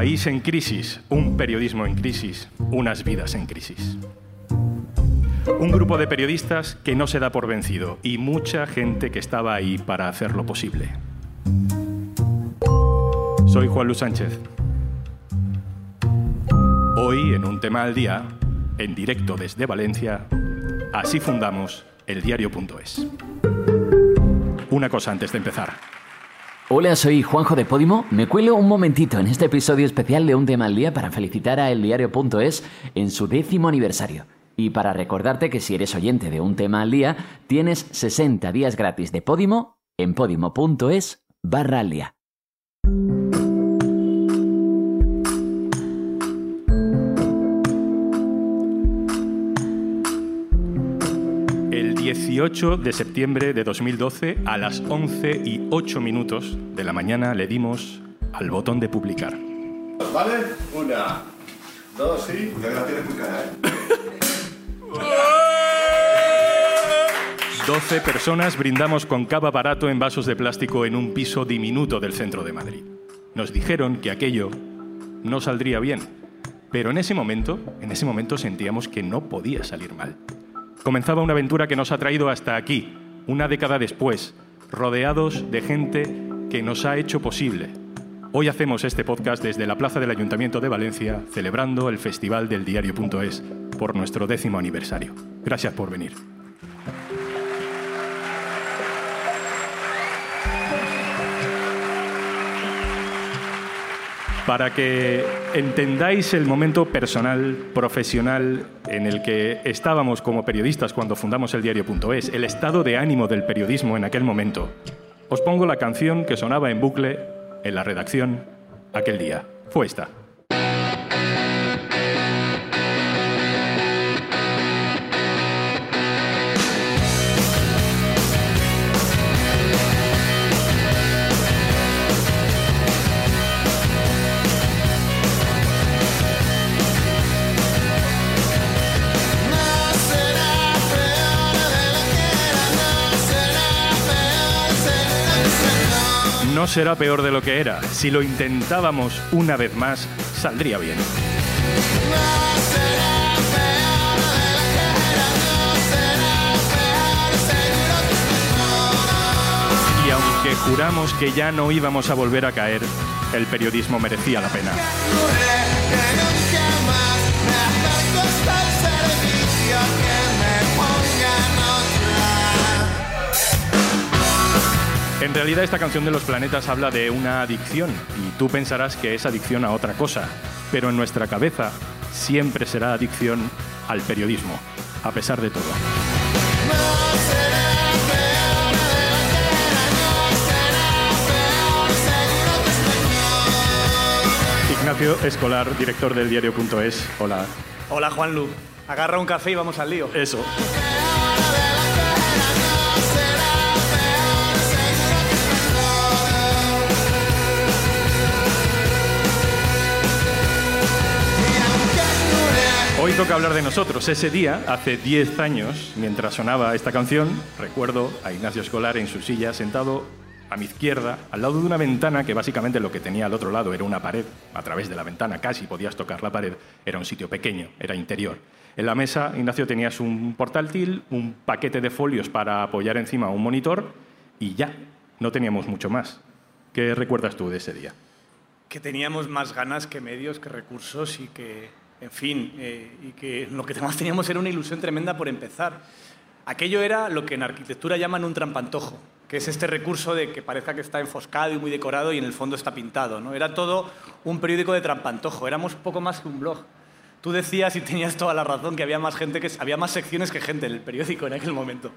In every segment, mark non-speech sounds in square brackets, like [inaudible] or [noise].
país en crisis, un periodismo en crisis, unas vidas en crisis. Un grupo de periodistas que no se da por vencido y mucha gente que estaba ahí para hacerlo posible. Soy Juan Luis Sánchez. Hoy, en un tema al día, en directo desde Valencia, así fundamos el diario.es. Una cosa antes de empezar. Hola, soy Juanjo de Podimo. Me cuelo un momentito en este episodio especial de Un tema al día para felicitar a eldiario.es en su décimo aniversario. Y para recordarte que si eres oyente de Un tema al día, tienes 60 días gratis de Podimo en podimo.es barra al día. 18 de septiembre de 2012, a las 11 y 8 minutos de la mañana, le dimos al botón de publicar. ¿Vale? Una, dos y... Ya la tienes muy cara, ¿eh? [laughs] 12 personas brindamos con cava barato en vasos de plástico en un piso diminuto del centro de Madrid. Nos dijeron que aquello no saldría bien, pero en ese momento, en ese momento sentíamos que no podía salir mal. Comenzaba una aventura que nos ha traído hasta aquí, una década después, rodeados de gente que nos ha hecho posible. Hoy hacemos este podcast desde la Plaza del Ayuntamiento de Valencia, celebrando el Festival del Diario.es por nuestro décimo aniversario. Gracias por venir. Para que entendáis el momento personal, profesional en el que estábamos como periodistas cuando fundamos el diario.es, el estado de ánimo del periodismo en aquel momento, os pongo la canción que sonaba en bucle en la redacción aquel día. Fue esta. Será peor de lo que era. Si lo intentábamos una vez más, saldría bien. Y aunque juramos que ya no íbamos a volver a caer, el periodismo merecía la pena. En realidad esta canción de los planetas habla de una adicción y tú pensarás que es adicción a otra cosa, pero en nuestra cabeza siempre será adicción al periodismo, a pesar de todo. Ignacio Escolar, director del diario.es. Hola. Hola Juanlu, agarra un café y vamos al lío. Eso. Hoy toca hablar de nosotros. Ese día, hace 10 años, mientras sonaba esta canción, recuerdo a Ignacio Escolar en su silla, sentado a mi izquierda, al lado de una ventana que básicamente lo que tenía al otro lado era una pared. A través de la ventana casi podías tocar la pared. Era un sitio pequeño, era interior. En la mesa, Ignacio, tenías un portátil, un paquete de folios para apoyar encima un monitor y ya, no teníamos mucho más. ¿Qué recuerdas tú de ese día? Que teníamos más ganas que medios, que recursos y que, en fin, eh, y que lo que más teníamos era una ilusión tremenda por empezar. Aquello era lo que en arquitectura llaman un trampantojo, que es este recurso de que parezca que está enfoscado y muy decorado y en el fondo está pintado. ¿no? Era todo un periódico de trampantojo, éramos poco más que un blog. Tú decías, y tenías toda la razón, que había más, gente que, había más secciones que gente en el periódico en aquel momento.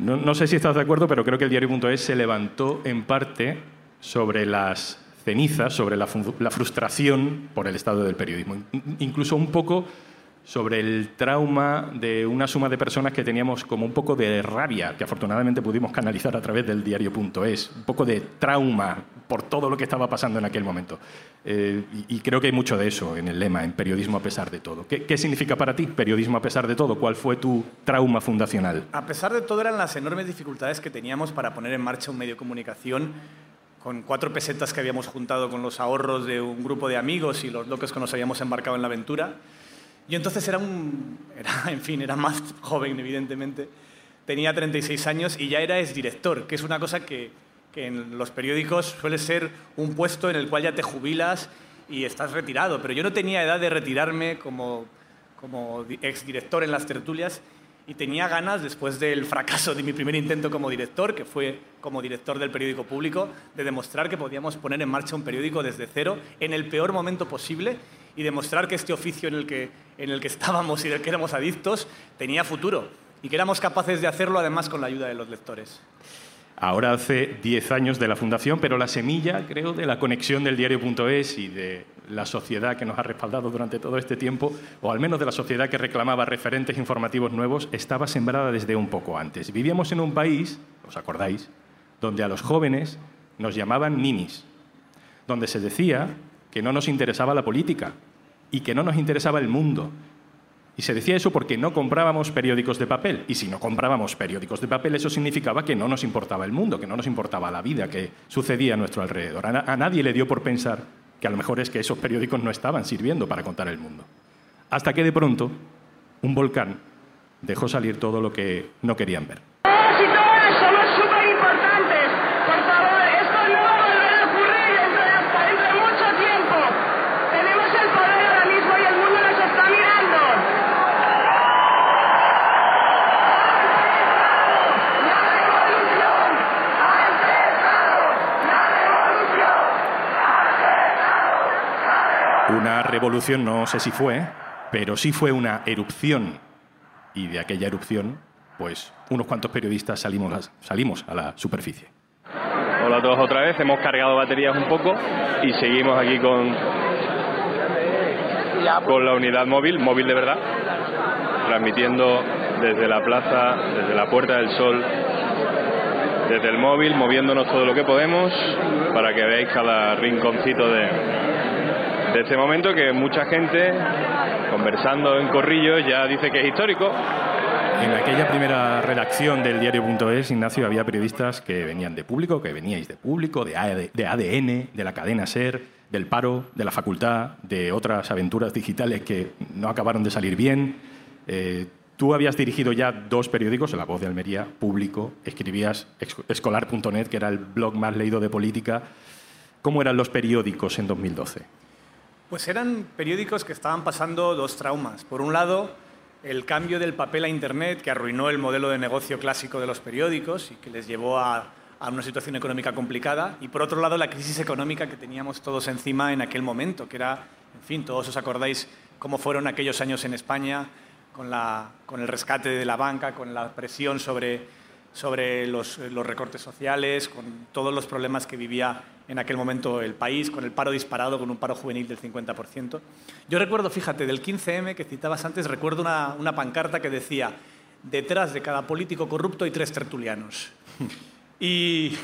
No, no sé si estás de acuerdo, pero creo que el diario.es se levantó en parte sobre las cenizas, sobre la, frustración por el estado del periodismo. In- Incluso un poco sobre el trauma de una suma de personas que teníamos como un poco de rabia, que afortunadamente pudimos canalizar a través del diario.es, un poco de trauma por todo lo que estaba pasando en aquel momento. Eh, y, y creo que hay mucho de eso en el lema, en periodismo a pesar de todo. ¿Qué, qué significa para ti periodismo a pesar de todo? ¿Cuál fue tu trauma fundacional? A pesar de todo, eran las enormes dificultades que teníamos para poner en marcha un medio de comunicación con cuatro pesetas que habíamos juntado con los ahorros de un grupo de amigos y los locos que nos habíamos embarcado en la aventura. Y entonces era un, era, [laughs] en fin, era más joven, evidentemente. Tenía 36 años y ya era exdirector, que es una cosa que, que en los periódicos suele ser un puesto en el cual ya te jubilas y estás retirado. Pero yo no tenía edad de retirarme como, como exdirector en las tertulias y tenía ganas, después del fracaso de mi primer intento como director, que fue como director del periódico público, de demostrar que podíamos poner en marcha un periódico desde cero en el peor momento posible y demostrar que este oficio en el que, en el que estábamos y del que éramos adictos tenía futuro y que éramos capaces de hacerlo además con la ayuda de los lectores. Ahora hace 10 años de la fundación, pero la semilla, creo, de la conexión del diario.es y de la sociedad que nos ha respaldado durante todo este tiempo, o al menos de la sociedad que reclamaba referentes informativos nuevos, estaba sembrada desde un poco antes. Vivíamos en un país, ¿os acordáis?, donde a los jóvenes nos llamaban ninis, donde se decía que no nos interesaba la política y que no nos interesaba el mundo. Y se decía eso porque no comprábamos periódicos de papel. Y si no comprábamos periódicos de papel, eso significaba que no nos importaba el mundo, que no nos importaba la vida que sucedía a nuestro alrededor. A, nadie le dio por pensar que a lo mejor es que esos periódicos no estaban sirviendo para contar el mundo. Hasta que de pronto un volcán dejó salir todo lo que no querían ver. Una revolución no sé si fue, pero sí fue una erupción. Y de aquella erupción, pues unos cuantos periodistas salimos a, salimos a la superficie. Hola a todos otra vez, hemos cargado baterías un poco y seguimos aquí con, con la unidad móvil, móvil de verdad, transmitiendo desde la plaza, desde la Puerta del Sol, desde el móvil, moviéndonos todo lo que podemos para que veáis cada rinconcito de, este momento que mucha gente, conversando en corrillo, ya dice que es histórico. En aquella primera redacción del diario.es, Ignacio, había periodistas que venían de público, que veníais de público, de ADN, de la cadena SER, del paro, de la facultad, de otras aventuras digitales que no acabaron de salir bien. Eh, tú habías dirigido ya dos periódicos, La Voz de Almería, público, escribías escolar.net, que era el blog más leído de política. ¿Cómo eran los periódicos en 2012? Pues eran periódicos que estaban pasando dos traumas. Por un lado, el cambio del papel a Internet, que arruinó el modelo de negocio clásico de los periódicos y que les llevó a, una situación económica complicada. Y por otro lado, la crisis económica que teníamos todos encima en aquel momento, que era, en fin, todos os acordáis cómo fueron aquellos años en España con, con el rescate de la banca, con la presión sobre sobre los, recortes sociales, con todos los problemas que vivía en aquel momento el país, con el paro disparado, con un paro juvenil del 50%. Yo recuerdo, fíjate, del 15M que citabas antes, recuerdo una, una pancarta que decía, detrás de cada político corrupto hay tres tertulianos. [laughs] Y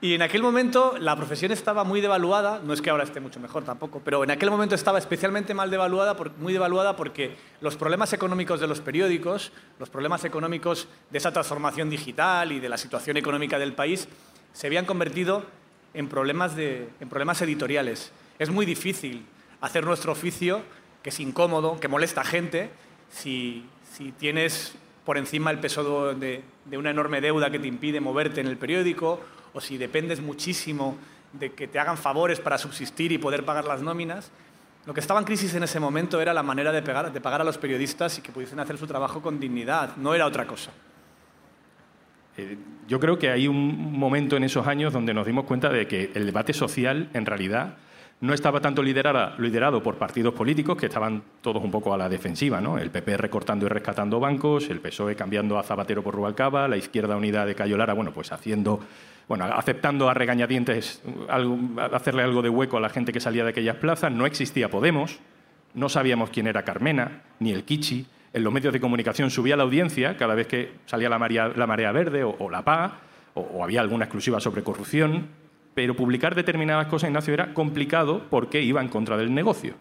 y en aquel momento la profesión estaba muy devaluada, no es que ahora esté mucho mejor tampoco, pero en aquel momento estaba especialmente mal devaluada, muy devaluada porque los problemas económicos de los periódicos, los problemas económicos de esa transformación digital y de la situación económica del país se habían convertido en problemas, de, problemas editoriales. Es muy difícil hacer nuestro oficio, que es incómodo, que molesta a gente, si, si tienes por encima el peso de, de una enorme deuda que te impide moverte en el periódico o si dependes muchísimo de que te hagan favores para subsistir y poder pagar las nóminas, lo que estaba en crisis en ese momento era la manera de, pagar a los periodistas y que pudiesen hacer su trabajo con dignidad, no era otra cosa. Eh, yo creo que hay un momento en esos años donde nos dimos cuenta de que el debate social, en realidad, no estaba tanto liderado por partidos políticos que estaban todos un poco a la defensiva, ¿no? El PP recortando y rescatando bancos, el PSOE cambiando a Zapatero por Rubalcaba, la Izquierda Unida de Cayolara, bueno, pues haciendo, bueno, aceptando a regañadientes hacerle algo de hueco a la gente que salía de aquellas plazas. No existía Podemos, no sabíamos quién era Carmena, ni el Kichi. En los medios de comunicación subía la audiencia cada vez que salía la marea, la marea verde o, la PA, o había alguna exclusiva sobre corrupción pero publicar determinadas cosas, Ignacio, era complicado porque iba en contra del negocio.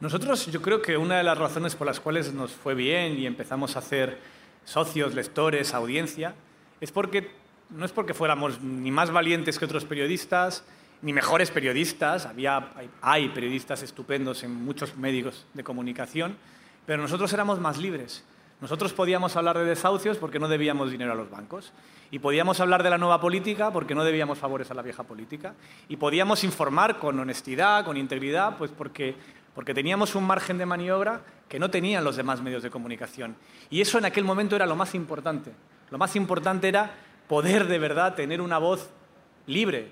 Nosotros, yo creo que una de las razones por las cuales nos fue bien y empezamos a hacer socios, lectores, audiencia, es porque no es porque fuéramos ni más valientes que otros periodistas, ni mejores periodistas, había, hay periodistas estupendos en muchos medios de comunicación, pero nosotros éramos más libres. Nosotros podíamos hablar de desahucios porque no debíamos dinero a los bancos. Y podíamos hablar de la nueva política porque no debíamos favores a la vieja política. Y podíamos informar con honestidad, con integridad, pues porque, porque teníamos un margen de maniobra que no tenían los demás medios de comunicación. Y eso en aquel momento era lo más importante. Lo más importante era poder de verdad tener una voz libre,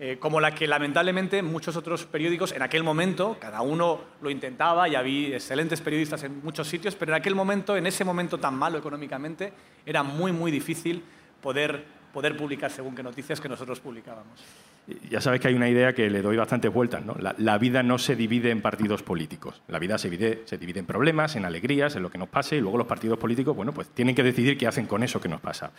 eh, como la que lamentablemente muchos otros periódicos en aquel momento, cada uno lo intentaba y había excelentes periodistas en muchos sitios, pero en aquel momento, en ese momento tan malo económicamente, era muy, muy difícil poder, poder publicar según qué noticias que nosotros publicábamos. Ya sabes que hay una idea que le doy bastantes vueltas. ¿no? La, vida no se divide en partidos políticos. La vida se divide, se divide en problemas, en alegrías, en lo que nos pase, y luego los partidos políticos bueno, pues tienen que decidir qué hacen con eso que nos pasa.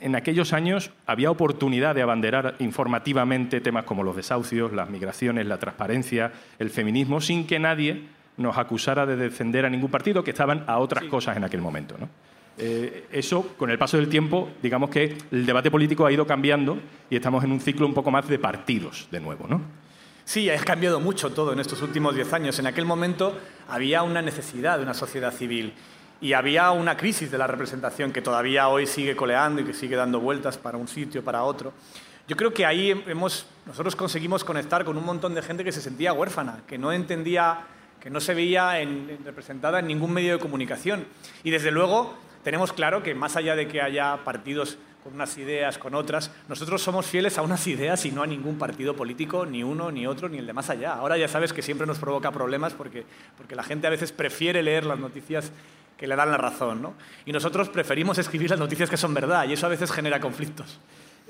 En aquellos años había oportunidad de abanderar informativamente temas como los desahucios, las migraciones, la transparencia, el feminismo, sin que nadie nos acusara de defender a ningún partido, que estaban a otras cosas en aquel momento. ¿no? Eh, eso, con el paso del tiempo, digamos que el debate político ha ido cambiando y estamos en un ciclo un poco más de partidos de nuevo, ¿no? Sí, ha cambiado mucho todo en estos últimos diez años. En aquel momento había una necesidad de una sociedad civil y había una crisis de la representación que todavía hoy sigue coleando y que sigue dando vueltas para un sitio, para otro. Yo creo que ahí hemos, nosotros conseguimos conectar con un montón de gente que se sentía huérfana, que no entendía, que no se veía representada en ningún medio de comunicación. Y desde luego tenemos claro que más allá de que haya partidos con unas ideas, con otras, nosotros somos fieles a unas ideas y no a ningún partido político, ni uno, ni otro, ni el de más allá. Ahora ya sabes que siempre nos provoca problemas porque, porque la gente a veces prefiere leer las noticias que le dan la razón, ¿no? Y nosotros preferimos escribir las noticias que son verdad y eso a veces genera conflictos.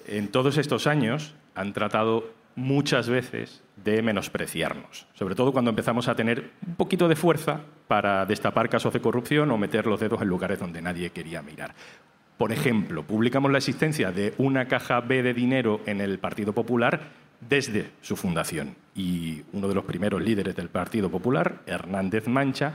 En todos estos años han tratado muchas veces de menospreciarnos, sobre todo cuando empezamos a tener un poquito de fuerza para destapar casos de corrupción o meter los dedos en lugares donde nadie quería mirar. Por ejemplo, publicamos la existencia de una caja B de dinero en el Partido Popular desde su fundación y uno de los primeros líderes del Partido Popular, Hernández Mancha,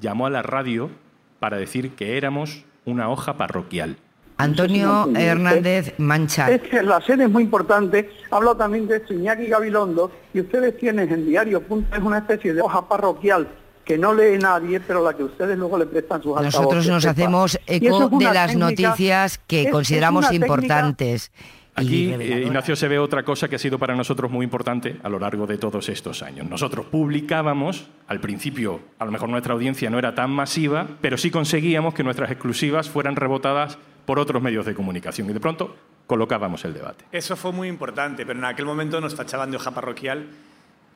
llamó a la radio para decir que éramos una hoja parroquial Antonio Hernández Mancha. Es que la sede es muy importante. Ha hablado también de esto Iñaki Gabilondo y ustedes tienen en diario es una especie de hoja parroquial que no lee nadie, pero la que ustedes luego le prestan sus altavoces. Nosotros nos hacemos eco de las noticias que consideramos importantes. Aquí, eh, Ignacio, se ve otra cosa que ha sido para nosotros muy importante a lo largo de todos estos años. Nosotros publicábamos, al principio, a lo mejor nuestra audiencia no era tan masiva, pero sí conseguíamos que nuestras exclusivas fueran rebotadas por otros medios de comunicación y de pronto colocábamos el debate. Eso fue muy importante, pero en aquel momento nos tachaban de hoja parroquial.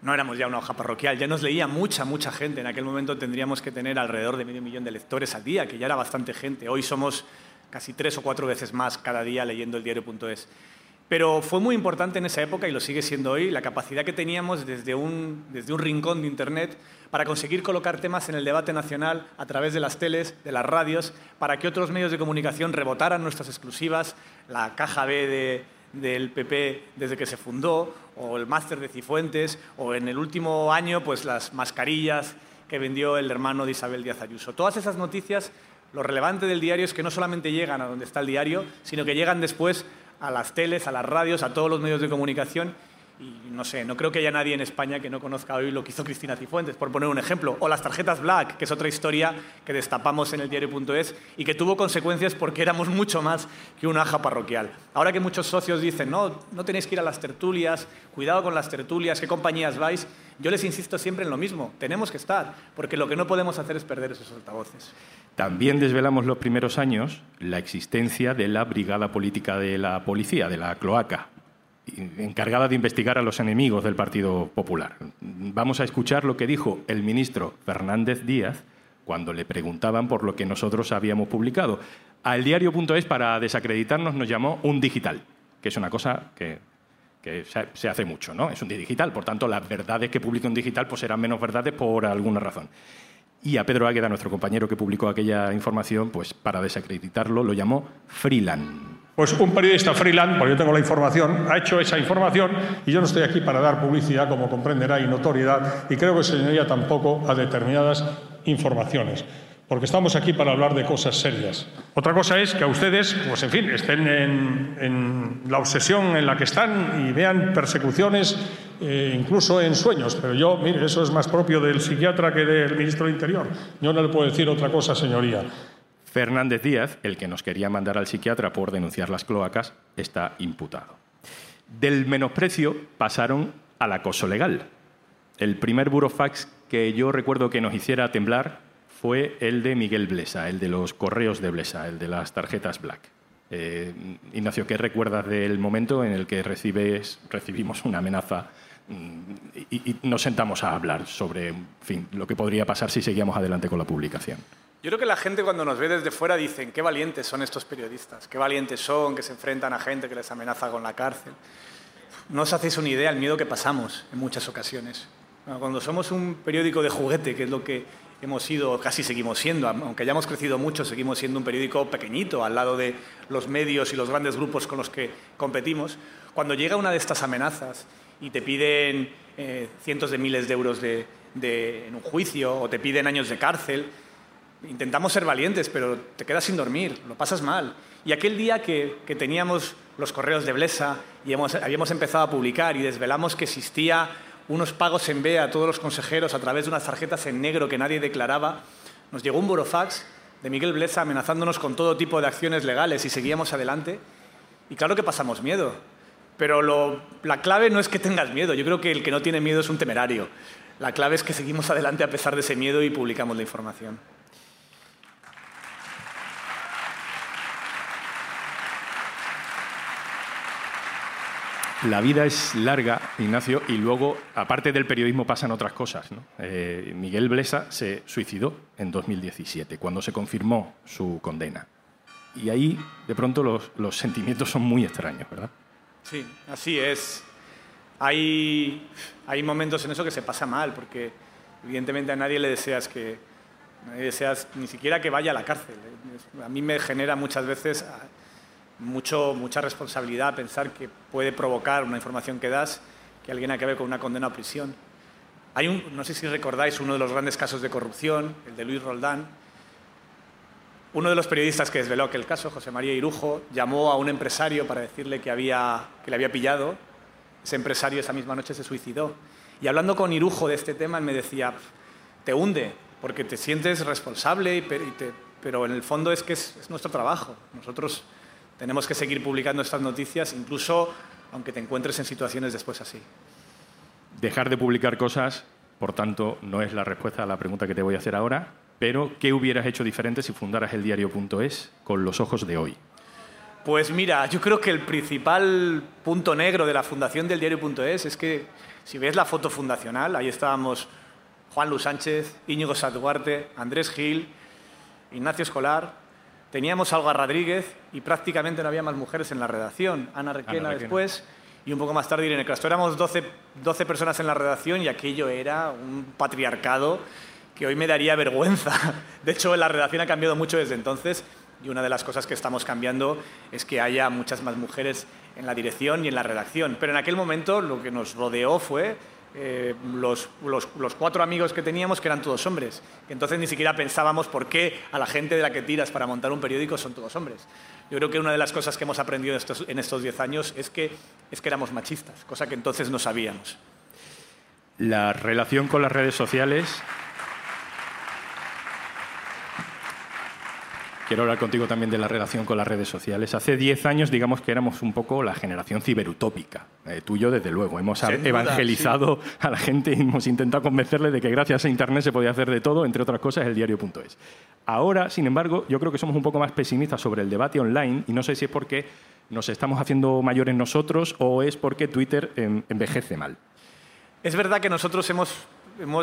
No éramos ya una hoja parroquial, ya nos leía mucha, mucha gente. En aquel momento tendríamos que tener alrededor de medio millón de lectores al día, que ya era bastante gente. Hoy somos casi tres o cuatro veces más cada día leyendo el diario.es. Pero fue muy importante en esa época, y lo sigue siendo hoy, la capacidad que teníamos desde un, desde un rincón de Internet para conseguir colocar temas en el debate nacional a través de las teles, de las radios, para que otros medios de comunicación rebotaran nuestras exclusivas, la caja B del PP desde que se fundó, o el máster de Cifuentes, o en el último año pues las mascarillas que vendió el hermano de Isabel Díaz Ayuso. Todas esas noticias, lo relevante del diario es que no solamente llegan a donde está el diario, sino que llegan después a las teles, a las radios, a todos los medios de comunicación. Y no sé, no creo que haya nadie en España que no conozca hoy lo que hizo Cristina Cifuentes, por poner un ejemplo. O las tarjetas Black, que es otra historia que destapamos en el diario.es y que tuvo consecuencias porque éramos mucho más que una aja parroquial. Ahora que muchos socios dicen, no, no tenéis que ir a las tertulias, cuidado con las tertulias, qué compañías vais, yo les insisto siempre en lo mismo, tenemos que estar, porque lo que no podemos hacer es perder esos altavoces. También desvelamos los primeros años la existencia de la Brigada Política de la Policía, de la Cloaca, encargada de investigar a los enemigos del Partido Popular. Vamos a escuchar lo que dijo el ministro Fernández Díaz cuando le preguntaban por lo que nosotros habíamos publicado. Al diario.es, para desacreditarnos, nos llamó un digital, que es una cosa que, se hace mucho, ¿no? Es un digital, por tanto, las verdades que publica un digital pues serán menos verdades por alguna razón. Y a Pedro Águeda, nuestro compañero que publicó aquella información, pues para desacreditarlo lo llamó freelance. Pues un periodista freelance, porque yo tengo la información, ha hecho esa información y yo no estoy aquí para dar publicidad, como comprenderá, y notoriedad, y creo que señoría tampoco a determinadas informaciones. porque estamos aquí para hablar de cosas serias. Otra cosa es que a ustedes, pues en fin, estén en, la obsesión en la que están y vean persecuciones eh, incluso en sueños. Pero yo, mire, eso es más propio del psiquiatra que del ministro del Interior. Yo no le puedo decir otra cosa, señoría. Fernández Díaz, el que nos quería mandar al psiquiatra por denunciar las cloacas, está imputado. Del menosprecio pasaron al acoso legal. El primer burofax que yo recuerdo que nos hiciera temblar fue el de Miguel Blesa, el de los correos de Blesa, el de las tarjetas Black. Eh, Ignacio, ¿qué recuerdas del momento en el que recibimos una amenaza mm, y, nos sentamos a hablar sobre lo que podría pasar si seguíamos adelante con la publicación? Yo creo que la gente cuando nos ve desde fuera dicen, qué valientes son estos periodistas, qué valientes son, que se enfrentan a gente que les amenaza con la cárcel. No os hacéis una idea del miedo que pasamos en muchas ocasiones. Cuando somos un periódico de juguete, que es lo que hemos sido, casi seguimos siendo, aunque hayamos crecido mucho, seguimos siendo un periódico pequeñito al lado de los medios y los grandes grupos con los que competimos. Cuando llega una de estas amenazas y te piden eh, cientos de miles de euros de, en un juicio o te piden años de cárcel, intentamos ser valientes, pero te quedas sin dormir, lo pasas mal. Y aquel día que, teníamos los correos de Blesa y habíamos empezado a publicar y desvelamos que existía unos pagos en B a todos los consejeros a través de unas tarjetas en negro que nadie declaraba, nos llegó un burofax de Miguel Blesa amenazándonos con todo tipo de acciones legales y seguíamos adelante. Y claro que pasamos miedo, pero la clave no es que tengas miedo, yo creo que el que no tiene miedo es un temerario. La clave es que seguimos adelante a pesar de ese miedo y publicamos la información. La vida es larga, Ignacio, y luego, aparte del periodismo, pasan otras cosas. Eh, Miguel Blesa se suicidó en 2017, cuando se confirmó su condena. Y ahí, de pronto, los, sentimientos son muy extraños, ¿verdad? Sí, así es. Hay, hay momentos en eso que se pasa mal, porque evidentemente a nadie le deseas que, nadie deseas ni siquiera que vaya a la cárcel. A mí me genera muchas veces mucho, mucha responsabilidad pensar que puede provocar una información que das que alguien acabe con una condena a prisión. Hay un, no sé si recordáis uno de los grandes casos de corrupción, el de Luis Roldán. Uno de los periodistas que desveló aquel caso, José María Irujo, llamó a un empresario para decirle que, había, que le había pillado. Ese empresario esa misma noche se suicidó. Y hablando con Irujo de este tema, él me decía, te hunde, porque te sientes responsable, pero en el fondo es que es, es nuestro trabajo. Nosotros tenemos que seguir publicando estas noticias, incluso aunque te encuentres en situaciones después así. Dejar de publicar cosas, por tanto, no es la respuesta a la pregunta que te voy a hacer ahora, pero ¿qué hubieras hecho diferente si fundaras el diario.es con los ojos de hoy? Pues mira, yo creo que el principal punto negro de la fundación del diario.es es que si ves la foto fundacional, ahí estábamos Juan Luis Sánchez, Íñigo Satuarte, Andrés Gil, Ignacio Escolar, Teníamos a Olga Rodríguez y prácticamente no había más mujeres en la redacción. Ana Requena, después y un poco más tarde Irene Castro. Éramos 12, 12 personas en la redacción y aquello era un patriarcado que hoy me daría vergüenza. [laughs] De hecho, la redacción ha cambiado mucho desde entonces y una de las cosas que estamos cambiando es que haya muchas más mujeres en la dirección y en la redacción. Pero en aquel momento lo que nos rodeó fue eh, los, cuatro amigos que teníamos, que eran todos hombres. entonces ni siquiera pensábamos por qué a la gente de la que tiras para montar un periódico son todos hombres. Yo creo que una de las cosas que hemos aprendido en estos diez años es que, es que éramos machistas, cosa que entonces no sabíamos. La relación con las redes sociales Quiero hablar contigo también de la relación con las redes sociales. Hace 10 años, digamos que éramos un poco la generación ciberutópica. Eh, tú y yo, desde luego. Hemos evangelizado a la gente y hemos intentado convencerle de que gracias a Internet se podía hacer de todo, entre otras cosas, el diario.es. Ahora, sin embargo, yo creo que somos un poco más pesimistas sobre el debate online y no sé si es porque nos estamos haciendo mayores nosotros o es porque Twitter envejece mal. Es verdad que nosotros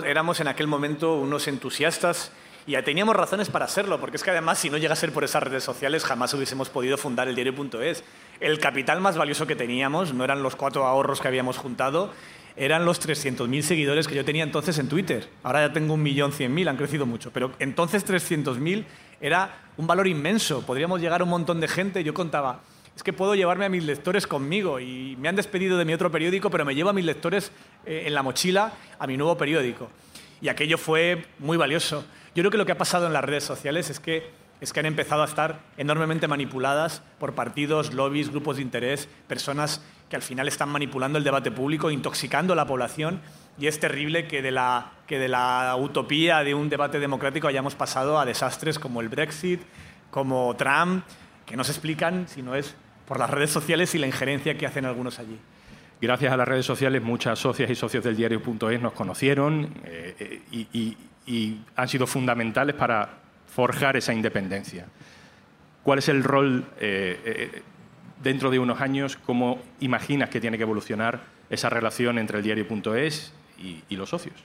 éramos en aquel momento unos entusiastas y teníamos razones para serlo, porque es que además si no llega a ser por esas redes sociales jamás hubiésemos podido fundar el diario.es. El capital más valioso que teníamos no eran los cuatro ahorros que habíamos juntado, eran los 300.000 seguidores que yo tenía entonces en Twitter. Ahora ya tengo 1.100.000, han crecido mucho, pero entonces 300.000 era un valor inmenso. Podríamos llegar a un montón de gente. Yo contaba, es que puedo llevarme a mis lectores conmigo y me han despedido de mi otro periódico, pero me llevo a mis lectores eh, en la mochila a mi nuevo periódico. Y aquello fue muy valioso. Yo creo que lo que ha pasado en las redes sociales es que, es que han empezado a estar enormemente manipuladas por partidos, lobbies, grupos de interés, personas que al final están manipulando el debate público, intoxicando a la población. Y es terrible que de, la, que de la utopía de un debate democrático hayamos pasado a desastres como el Brexit, como Trump, que no se explican si no es por las redes sociales y la injerencia que hacen algunos allí. Gracias a las redes sociales, muchas socias y socios del diario.es nos conocieron eh, y, han sido fundamentales para forjar esa independencia. ¿Cuál es el rol eh, eh, dentro de unos años? ¿Cómo imaginas que tiene que evolucionar esa relación entre el diario.es y, y los socios?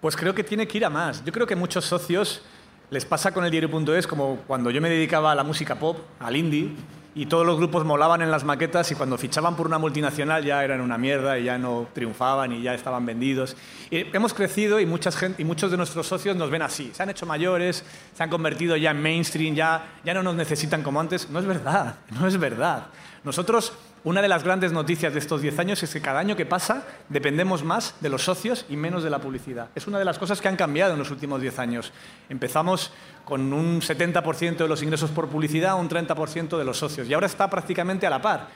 Pues creo que tiene que ir a más. Yo creo que muchos socios les pasa con el diario.es como cuando yo me dedicaba a la música pop, al indie, y todos los grupos molaban en las maquetas y cuando fichaban por una multinacional ya eran una mierda y ya no triunfaban y ya estaban vendidos. Hemos crecido y, mucha gente, y muchos de nuestros socios nos ven así. Se han hecho mayores, se han convertido ya en mainstream, ya, ya no nos necesitan como antes. No es verdad, [laughs] no es verdad. Nosotros una de las grandes noticias de estos 10 años es que cada año que pasa dependemos más de los socios y menos de la publicidad. Es una de las cosas que han cambiado en los últimos 10 años. Empezamos con un 70% de los ingresos por publicidad, un 30% de los socios, y ahora está prácticamente a la par.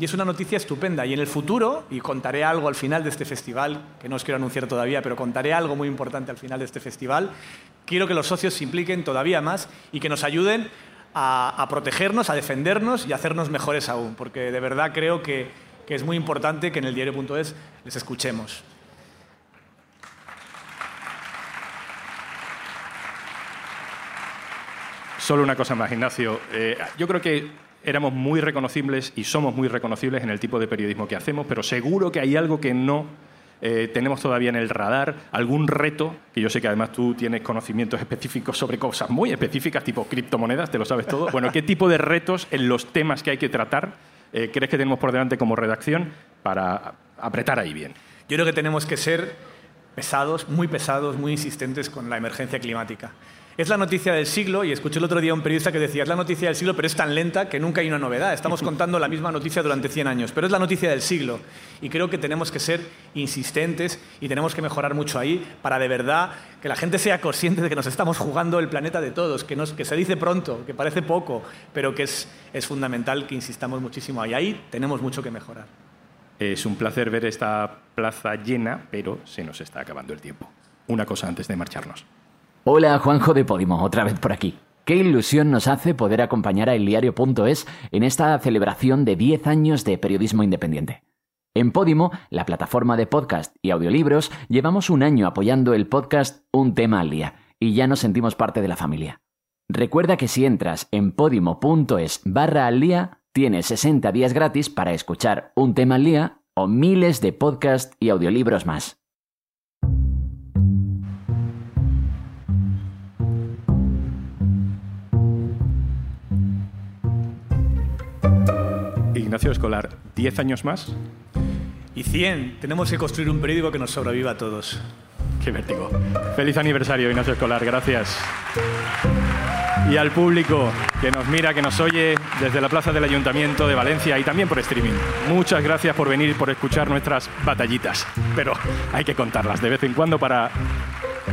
Y es una noticia estupenda. Y en el futuro, y contaré algo al final de este festival, que no os quiero anunciar todavía, pero contaré algo muy importante al final de este festival, quiero que los socios se impliquen todavía más y que nos ayuden a, protegernos, a defendernos y a hacernos mejores aún, porque de verdad creo que, que es muy importante que en el diario.es les escuchemos. Solo una cosa más, Ignacio. Eh, yo creo que éramos muy reconocibles y somos muy reconocibles en el tipo de periodismo que hacemos, pero seguro que hay algo que no eh, tenemos todavía en el radar algún reto, que yo sé que además tú tienes conocimientos específicos sobre cosas muy específicas, tipo criptomonedas, te lo sabes todo. Bueno, ¿qué tipo de retos en los temas que hay que tratar eh, crees que tenemos por delante como redacción para apretar ahí bien? Yo creo que tenemos que ser pesados, muy pesados, muy insistentes con la emergencia climática. Es la noticia del siglo, y escuché el otro día a un periodista que decía, es la noticia del siglo, pero es tan lenta que nunca hay una novedad. Estamos [laughs] contando la misma noticia durante 100 años, pero es la noticia del siglo. Y creo que tenemos que ser insistentes y tenemos que mejorar mucho ahí para de verdad que la gente sea consciente de que nos estamos jugando el planeta de todos, que, que se dice pronto, que parece poco, pero que es, es fundamental que insistamos muchísimo ahí. Ahí tenemos mucho que mejorar. Es un placer ver esta plaza llena, pero se nos está acabando el tiempo. Una cosa antes de marcharnos. Hola, Juanjo de Podimo, otra vez por aquí. Qué ilusión nos hace poder acompañar a eldiario.es en esta celebración de 10 años de periodismo independiente. En Podimo, la plataforma de podcast y audiolibros, llevamos un año apoyando el podcast Un tema al día y ya nos sentimos parte de la familia. Recuerda que si entras en podimo.es barra al día, tienes 60 días gratis para escuchar un tema al día o miles de podcasts y audiolibros más. Ignacio Escolar, ¿10 años más? Y 100. Tenemos que construir un periódico que nos sobreviva a todos. Qué vértigo. Feliz aniversario, Ignacio Escolar. Gracias. Y al público que nos mira, que nos oye desde la Plaza del Ayuntamiento de Valencia y también por streaming. Muchas gracias por venir, por escuchar nuestras batallitas. Pero hay que contarlas de vez en cuando para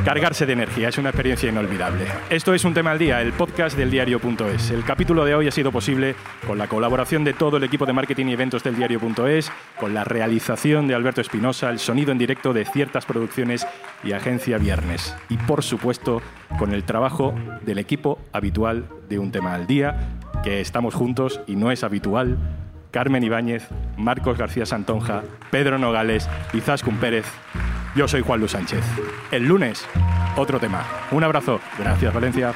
Cargarse de energía es una experiencia inolvidable. Esto es un tema al día, el podcast del diario.es. El capítulo de hoy ha sido posible con la colaboración de todo el equipo de marketing y eventos del diario.es, con la realización de Alberto Espinosa, el sonido en directo de ciertas producciones y Agencia Viernes. Y por supuesto, con el trabajo del equipo habitual de un tema al día, que estamos juntos y no es habitual. Carmen Ibáñez, Marcos García Santonja, Pedro Nogales y Zaskun Pérez. Yo soy Juan Luis Sánchez. El lunes, otro tema. Un abrazo. Gracias, Valencia.